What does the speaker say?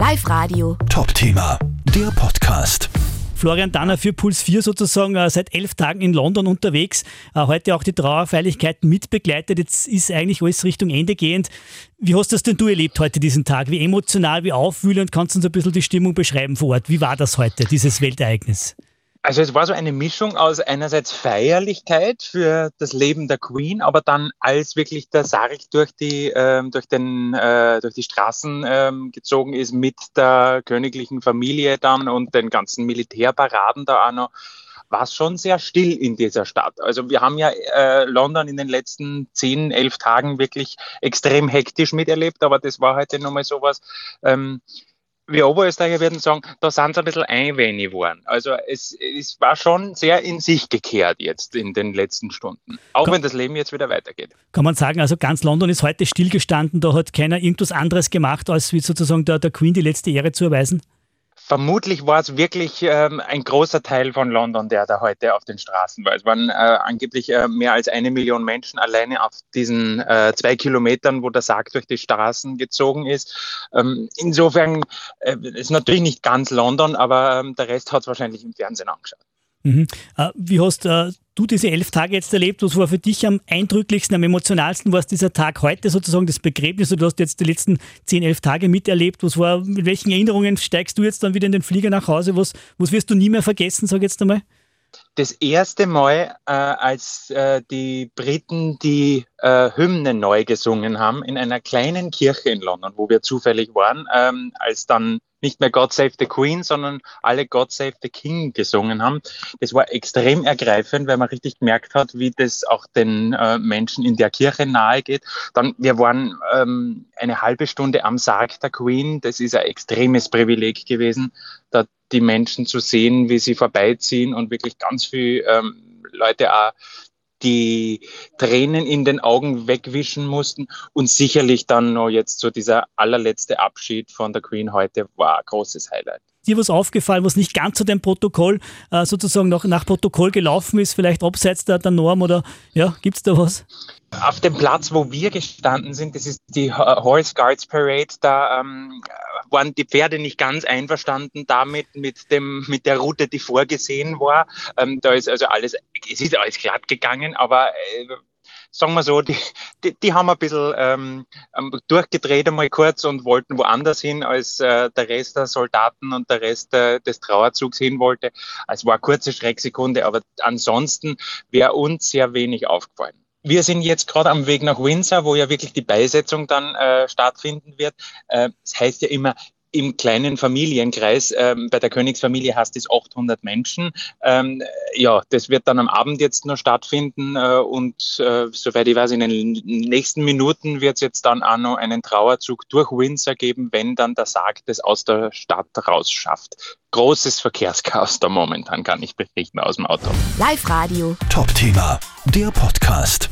Live Radio. Top-Thema, der Podcast. Florian Danner für Puls 4 sozusagen äh, seit elf Tagen in London unterwegs. Äh, heute auch die Trauerfeierlichkeiten mitbegleitet. Jetzt ist eigentlich alles Richtung Ende gehend. Wie hast das denn du erlebt heute diesen Tag? Wie emotional, wie aufwühlend kannst du uns ein bisschen die Stimmung beschreiben vor Ort? Wie war das heute, dieses Weltereignis? Also es war so eine Mischung aus einerseits Feierlichkeit für das Leben der Queen, aber dann als wirklich der Sarg durch die ähm, durch den äh, durch die Straßen ähm, gezogen ist mit der königlichen Familie dann und den ganzen Militärparaden da auch noch war es schon sehr still in dieser Stadt. Also wir haben ja äh, London in den letzten zehn, elf Tagen wirklich extrem hektisch miterlebt, aber das war heute nochmal sowas. Ähm, wir Oberösterreicher würden sagen, da sind sie ein bisschen einwenig geworden. Also es, es war schon sehr in sich gekehrt jetzt in den letzten Stunden. Auch kann, wenn das Leben jetzt wieder weitergeht. Kann man sagen, also ganz London ist heute stillgestanden, da hat keiner irgendwas anderes gemacht, als wie sozusagen der, der Queen die letzte Ehre zu erweisen? Vermutlich war es wirklich ähm, ein großer Teil von London, der da heute auf den Straßen war. Es waren äh, angeblich äh, mehr als eine Million Menschen alleine auf diesen äh, zwei Kilometern, wo der Sarg durch die Straßen gezogen ist. Ähm, insofern äh, ist natürlich nicht ganz London, aber ähm, der Rest hat es wahrscheinlich im Fernsehen angeschaut. Mhm. Äh, wie hast äh, du diese elf Tage jetzt erlebt? Was war für dich am eindrücklichsten, am emotionalsten? War es dieser Tag heute sozusagen, das Begräbnis? Du hast jetzt die letzten zehn, elf Tage miterlebt. Was war, mit welchen Erinnerungen steigst du jetzt dann wieder in den Flieger nach Hause? Was, was wirst du nie mehr vergessen, sag jetzt einmal? Das erste Mal, äh, als äh, die Briten die äh, Hymne neu gesungen haben in einer kleinen Kirche in London, wo wir zufällig waren, ähm, als dann nicht mehr God Save the Queen, sondern alle God Save the King gesungen haben. Das war extrem ergreifend, weil man richtig gemerkt hat, wie das auch den äh, Menschen in der Kirche nahe geht. Dann, wir waren ähm, eine halbe Stunde am Sarg der Queen. Das ist ein extremes Privileg gewesen, da die Menschen zu sehen, wie sie vorbeiziehen und wirklich ganz viel ähm, Leute auch die Tränen in den Augen wegwischen mussten und sicherlich dann noch jetzt so dieser allerletzte Abschied von der Queen heute war ein großes Highlight dir was aufgefallen, was nicht ganz zu dem Protokoll äh, sozusagen noch nach Protokoll gelaufen ist, vielleicht abseits der, der Norm oder ja, gibt es da was? Auf dem Platz, wo wir gestanden sind, das ist die Horse Guards Parade, da ähm, waren die Pferde nicht ganz einverstanden damit, mit dem, mit der Route, die vorgesehen war. Ähm, da ist also alles, es ist alles glatt gegangen, aber äh, sagen wir so, die, die, die haben ein bisschen ähm, ähm, durchgedreht einmal kurz und wollten woanders hin, als äh, der Rest der Soldaten und der Rest äh, des Trauerzugs hin wollte. Es war eine kurze Schrecksekunde, aber ansonsten wäre uns sehr wenig aufgefallen. Wir sind jetzt gerade am Weg nach Windsor, wo ja wirklich die Beisetzung dann äh, stattfinden wird. Äh, das heißt ja immer, im kleinen Familienkreis. Ähm, bei der Königsfamilie hast es 800 Menschen. Ähm, ja, das wird dann am Abend jetzt noch stattfinden äh, und äh, soweit ich weiß, in den nächsten Minuten wird es jetzt dann auch noch einen Trauerzug durch Windsor geben, wenn dann der Sarg das aus der Stadt rausschafft. Großes Verkehrschaos da momentan, kann ich berichten aus dem Auto. Live Radio. Top Thema, der Podcast.